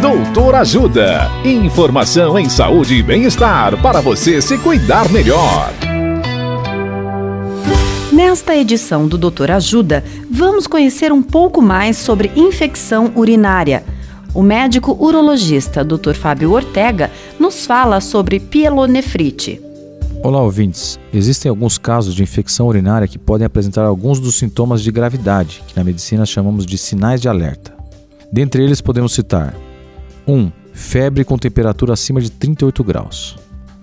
Doutor Ajuda. Informação em saúde e bem-estar para você se cuidar melhor. Nesta edição do Doutor Ajuda, vamos conhecer um pouco mais sobre infecção urinária. O médico urologista Dr. Fábio Ortega nos fala sobre pielonefrite. Olá, ouvintes. Existem alguns casos de infecção urinária que podem apresentar alguns dos sintomas de gravidade, que na medicina chamamos de sinais de alerta. Dentre eles podemos citar 1. Um, febre com temperatura acima de 38 graus.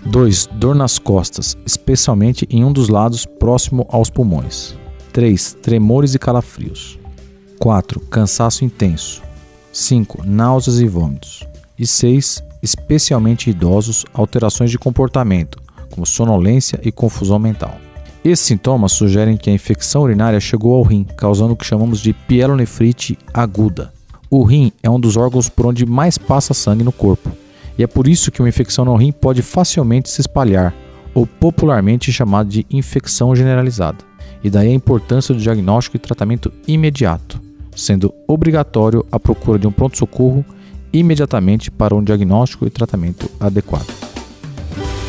2. Dor nas costas, especialmente em um dos lados próximo aos pulmões. 3. Tremores e calafrios. 4. Cansaço intenso. 5. Náuseas e vômitos. E 6. Especialmente idosos, alterações de comportamento, como sonolência e confusão mental. Esses sintomas sugerem que a infecção urinária chegou ao rim, causando o que chamamos de pielonefrite aguda. O rim é um dos órgãos por onde mais passa sangue no corpo, e é por isso que uma infecção no rim pode facilmente se espalhar, ou popularmente chamada de infecção generalizada. E daí a importância do diagnóstico e tratamento imediato, sendo obrigatório a procura de um pronto-socorro imediatamente para um diagnóstico e tratamento adequado.